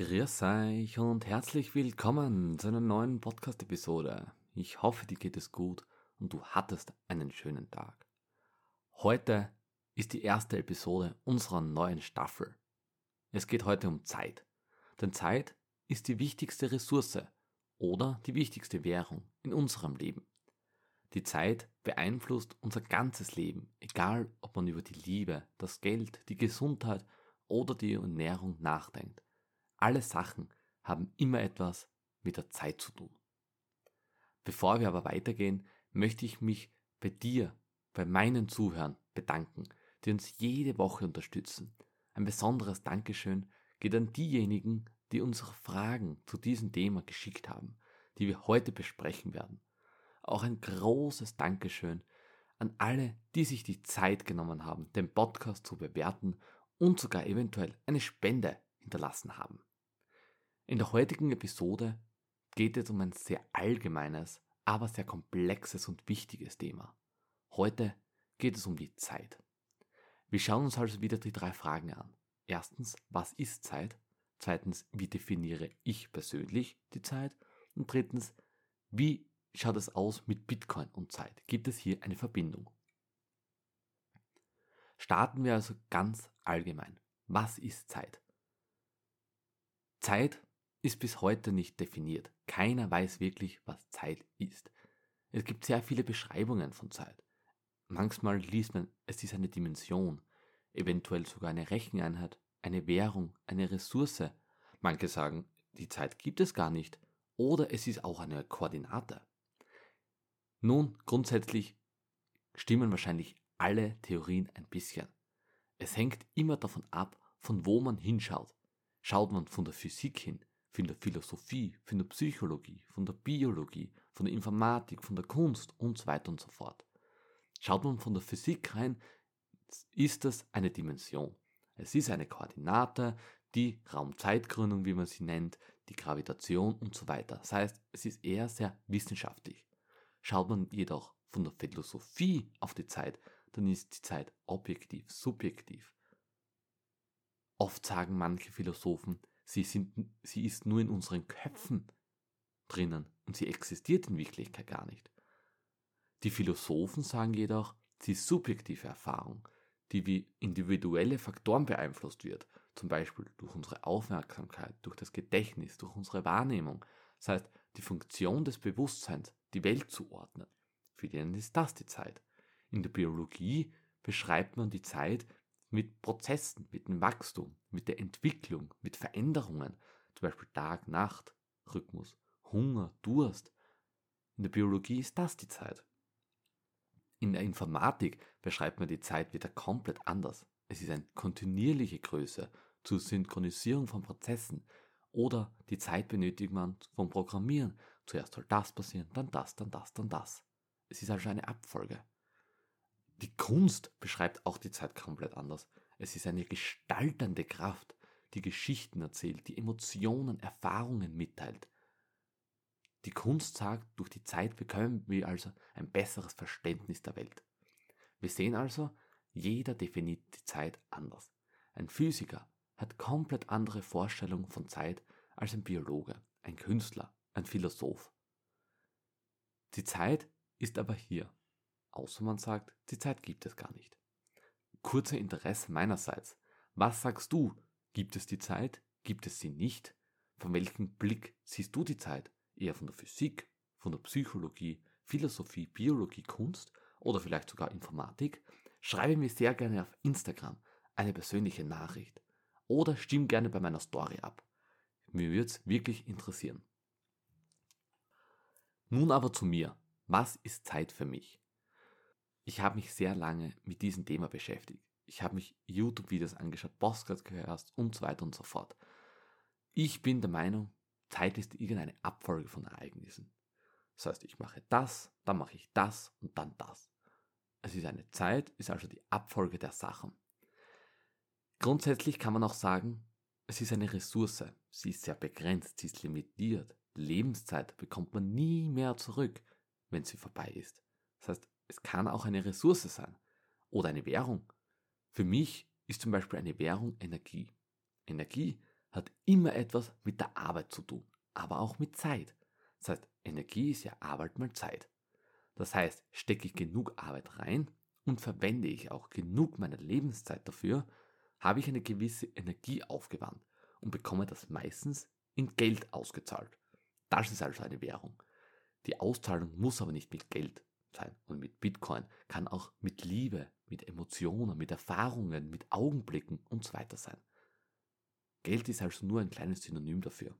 Grüß euch und herzlich willkommen zu einer neuen Podcast-Episode. Ich hoffe, dir geht es gut und du hattest einen schönen Tag. Heute ist die erste Episode unserer neuen Staffel. Es geht heute um Zeit. Denn Zeit ist die wichtigste Ressource oder die wichtigste Währung in unserem Leben. Die Zeit beeinflusst unser ganzes Leben, egal ob man über die Liebe, das Geld, die Gesundheit oder die Ernährung nachdenkt. Alle Sachen haben immer etwas mit der Zeit zu tun. Bevor wir aber weitergehen, möchte ich mich bei dir, bei meinen Zuhörern bedanken, die uns jede Woche unterstützen. Ein besonderes Dankeschön geht an diejenigen, die unsere Fragen zu diesem Thema geschickt haben, die wir heute besprechen werden. Auch ein großes Dankeschön an alle, die sich die Zeit genommen haben, den Podcast zu bewerten und sogar eventuell eine Spende hinterlassen haben. In der heutigen Episode geht es um ein sehr allgemeines, aber sehr komplexes und wichtiges Thema. Heute geht es um die Zeit. Wir schauen uns also wieder die drei Fragen an. Erstens, was ist Zeit? Zweitens, wie definiere ich persönlich die Zeit? Und drittens, wie schaut es aus mit Bitcoin und Zeit? Gibt es hier eine Verbindung? Starten wir also ganz allgemein. Was ist Zeit? Zeit ist bis heute nicht definiert. Keiner weiß wirklich, was Zeit ist. Es gibt sehr viele Beschreibungen von Zeit. Manchmal liest man, es ist eine Dimension, eventuell sogar eine Recheneinheit, eine Währung, eine Ressource. Manche sagen, die Zeit gibt es gar nicht. Oder es ist auch eine Koordinate. Nun, grundsätzlich stimmen wahrscheinlich alle Theorien ein bisschen. Es hängt immer davon ab, von wo man hinschaut. Schaut man von der Physik hin, von der Philosophie, von der Psychologie, von der Biologie, von der Informatik, von der Kunst und so weiter und so fort. Schaut man von der Physik rein, ist das eine Dimension. Es ist eine Koordinate, die Raumzeitgründung, wie man sie nennt, die Gravitation und so weiter. Das heißt, es ist eher sehr wissenschaftlich. Schaut man jedoch von der Philosophie auf die Zeit, dann ist die Zeit objektiv, subjektiv. Oft sagen manche Philosophen, sie, sind, sie ist nur in unseren Köpfen drinnen und sie existiert in Wirklichkeit gar nicht. Die Philosophen sagen jedoch, sie ist subjektive Erfahrung, die wie individuelle Faktoren beeinflusst wird, zum Beispiel durch unsere Aufmerksamkeit, durch das Gedächtnis, durch unsere Wahrnehmung. Das heißt, die Funktion des Bewusstseins, die Welt zu ordnen. Für den ist das die Zeit. In der Biologie beschreibt man die Zeit mit Prozessen, mit dem Wachstum, mit der Entwicklung, mit Veränderungen, zum Beispiel Tag-Nacht-Rhythmus, Hunger, Durst. In der Biologie ist das die Zeit. In der Informatik beschreibt man die Zeit wieder komplett anders. Es ist eine kontinuierliche Größe zur Synchronisierung von Prozessen oder die Zeit benötigt man vom Programmieren. Zuerst soll das passieren, dann das, dann das, dann das. Es ist also eine Abfolge. Die Kunst beschreibt auch die Zeit komplett anders. Es ist eine gestaltende Kraft, die Geschichten erzählt, die Emotionen, Erfahrungen mitteilt. Die Kunst sagt, durch die Zeit bekommen wir also ein besseres Verständnis der Welt. Wir sehen also, jeder definiert die Zeit anders. Ein Physiker hat komplett andere Vorstellungen von Zeit als ein Biologe, ein Künstler, ein Philosoph. Die Zeit ist aber hier Außer man sagt, die Zeit gibt es gar nicht. Kurzer Interesse meinerseits. Was sagst du? Gibt es die Zeit? Gibt es sie nicht? Von welchem Blick siehst du die Zeit? Eher von der Physik, von der Psychologie, Philosophie, Biologie, Kunst oder vielleicht sogar Informatik? Schreibe mir sehr gerne auf Instagram eine persönliche Nachricht oder stimm gerne bei meiner Story ab. Mir würde es wirklich interessieren. Nun aber zu mir. Was ist Zeit für mich? Ich habe mich sehr lange mit diesem Thema beschäftigt. Ich habe mich YouTube-Videos angeschaut, Podcasts gehört und so weiter und so fort. Ich bin der Meinung, Zeit ist irgendeine Abfolge von Ereignissen. Das heißt, ich mache das, dann mache ich das und dann das. Es ist eine Zeit, ist also die Abfolge der Sachen. Grundsätzlich kann man auch sagen, es ist eine Ressource. Sie ist sehr begrenzt, sie ist limitiert. Lebenszeit bekommt man nie mehr zurück, wenn sie vorbei ist. Das heißt, es kann auch eine Ressource sein oder eine Währung. Für mich ist zum Beispiel eine Währung Energie. Energie hat immer etwas mit der Arbeit zu tun, aber auch mit Zeit. Das heißt, Energie ist ja Arbeit mal Zeit. Das heißt, stecke ich genug Arbeit rein und verwende ich auch genug meiner Lebenszeit dafür, habe ich eine gewisse Energie aufgewandt und bekomme das meistens in Geld ausgezahlt. Das ist also eine Währung. Die Auszahlung muss aber nicht mit Geld sein und mit Bitcoin, kann auch mit Liebe, mit Emotionen, mit Erfahrungen, mit Augenblicken und so weiter sein. Geld ist also nur ein kleines Synonym dafür.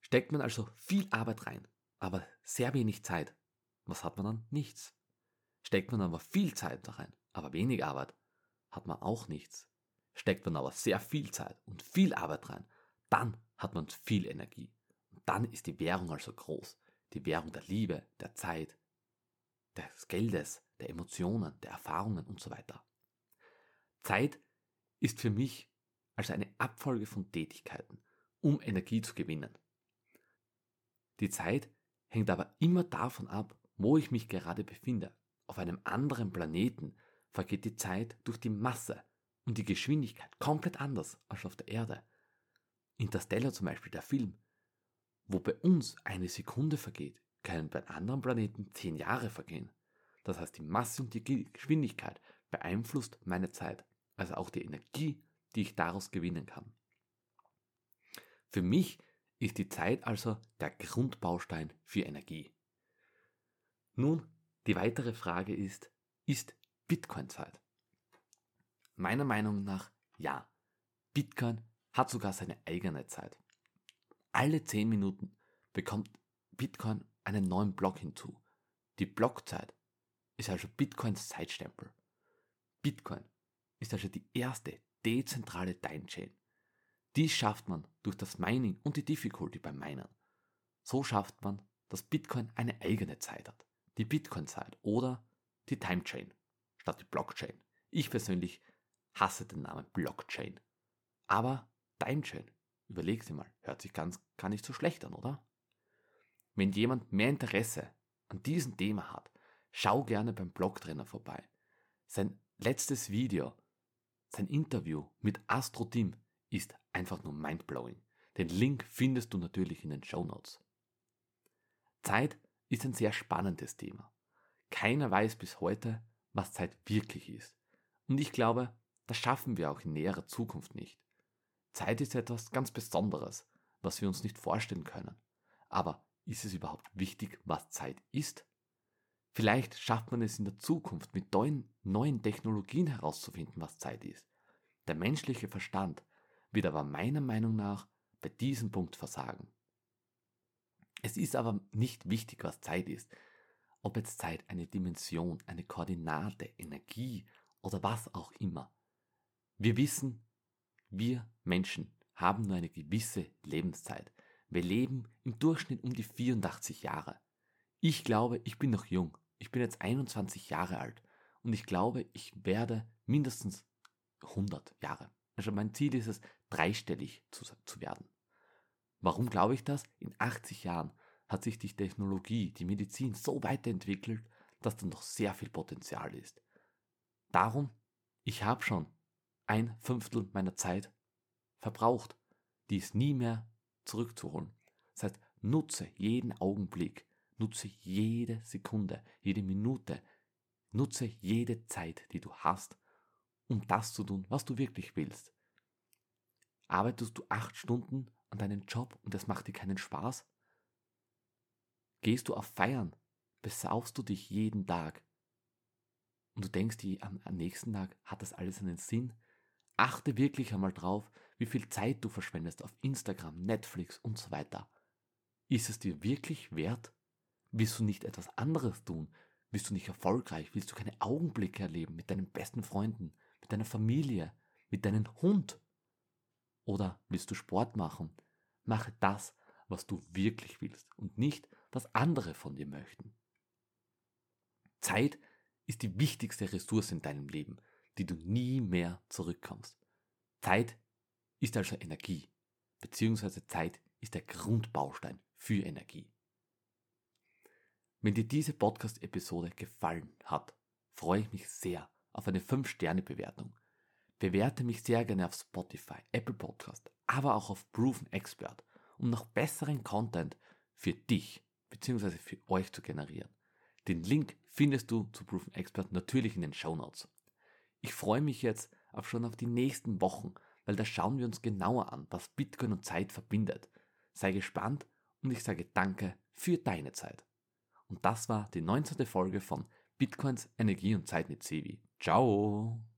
Steckt man also viel Arbeit rein, aber sehr wenig Zeit, was hat man dann? Nichts. Steckt man aber viel Zeit da rein, aber wenig Arbeit, hat man auch nichts. Steckt man aber sehr viel Zeit und viel Arbeit rein, dann hat man viel Energie. Und dann ist die Währung also groß. Die Währung der Liebe, der Zeit, des Geldes, der Emotionen, der Erfahrungen und so weiter. Zeit ist für mich also eine Abfolge von Tätigkeiten, um Energie zu gewinnen. Die Zeit hängt aber immer davon ab, wo ich mich gerade befinde. Auf einem anderen Planeten vergeht die Zeit durch die Masse und die Geschwindigkeit komplett anders als auf der Erde. Interstellar zum Beispiel, der Film, wo bei uns eine Sekunde vergeht, können bei anderen Planeten zehn Jahre vergehen. Das heißt, die Masse und die Geschwindigkeit beeinflusst meine Zeit, also auch die Energie, die ich daraus gewinnen kann. Für mich ist die Zeit also der Grundbaustein für Energie. Nun, die weitere Frage ist, ist Bitcoin Zeit? Meiner Meinung nach ja. Bitcoin hat sogar seine eigene Zeit. Alle 10 Minuten bekommt Bitcoin einen neuen Block hinzu. Die Blockzeit ist also Bitcoins Zeitstempel. Bitcoin ist also die erste dezentrale Time-Chain. Dies schafft man durch das Mining und die Difficulty beim Minen. So schafft man, dass Bitcoin eine eigene Zeit hat. Die Bitcoin-Zeit oder die Time-Chain statt die Blockchain. Ich persönlich hasse den Namen Blockchain. Aber Timechain, überleg dir mal, hört sich ganz gar nicht so schlecht an, oder? Wenn jemand mehr Interesse an diesem Thema hat, schau gerne beim Blogtrainer vorbei. Sein letztes Video, sein Interview mit Astro Tim ist einfach nur mindblowing. Den Link findest du natürlich in den Show Notes. Zeit ist ein sehr spannendes Thema. Keiner weiß bis heute, was Zeit wirklich ist. Und ich glaube, das schaffen wir auch in näherer Zukunft nicht. Zeit ist etwas ganz Besonderes, was wir uns nicht vorstellen können. Aber ist es überhaupt wichtig, was Zeit ist? Vielleicht schafft man es in der Zukunft mit neuen, neuen Technologien herauszufinden, was Zeit ist. Der menschliche Verstand wird aber meiner Meinung nach bei diesem Punkt versagen. Es ist aber nicht wichtig, was Zeit ist. Ob jetzt Zeit eine Dimension, eine Koordinate, Energie oder was auch immer. Wir wissen, wir Menschen haben nur eine gewisse Lebenszeit. Wir leben im Durchschnitt um die 84 Jahre. Ich glaube, ich bin noch jung. Ich bin jetzt 21 Jahre alt und ich glaube, ich werde mindestens 100 Jahre. Also mein Ziel ist es, dreistellig zu, zu werden. Warum glaube ich das? In 80 Jahren hat sich die Technologie, die Medizin so weiterentwickelt, dass da noch sehr viel Potenzial ist. Darum, ich habe schon ein Fünftel meiner Zeit verbraucht, die ist nie mehr zurückzuholen. Das heißt, nutze jeden Augenblick, nutze jede Sekunde, jede Minute, nutze jede Zeit, die du hast, um das zu tun, was du wirklich willst. Arbeitest du acht Stunden an deinem Job und es macht dir keinen Spaß? Gehst du auf Feiern? Besaufst du dich jeden Tag? Und du denkst dir am nächsten Tag, hat das alles einen Sinn? Achte wirklich einmal drauf, wie viel Zeit du verschwendest auf Instagram, Netflix und so weiter. Ist es dir wirklich wert? Willst du nicht etwas anderes tun? Willst du nicht erfolgreich? Willst du keine Augenblicke erleben mit deinen besten Freunden, mit deiner Familie, mit deinem Hund? Oder willst du Sport machen? Mache das, was du wirklich willst und nicht, was andere von dir möchten. Zeit ist die wichtigste Ressource in deinem Leben, die du nie mehr zurückkommst. Zeit ist also Energie, beziehungsweise Zeit ist der Grundbaustein für Energie. Wenn dir diese Podcast-Episode gefallen hat, freue ich mich sehr auf eine 5-Sterne-Bewertung. Bewerte mich sehr gerne auf Spotify, Apple Podcast, aber auch auf Proven Expert, um noch besseren Content für dich bzw. für euch zu generieren. Den Link findest du zu Proven Expert natürlich in den Show Notes. Ich freue mich jetzt auch schon auf die nächsten Wochen, weil da schauen wir uns genauer an, was Bitcoin und Zeit verbindet. Sei gespannt und ich sage danke für deine Zeit. Und das war die 19. Folge von Bitcoins Energie und Zeit mit Sevi. Ciao!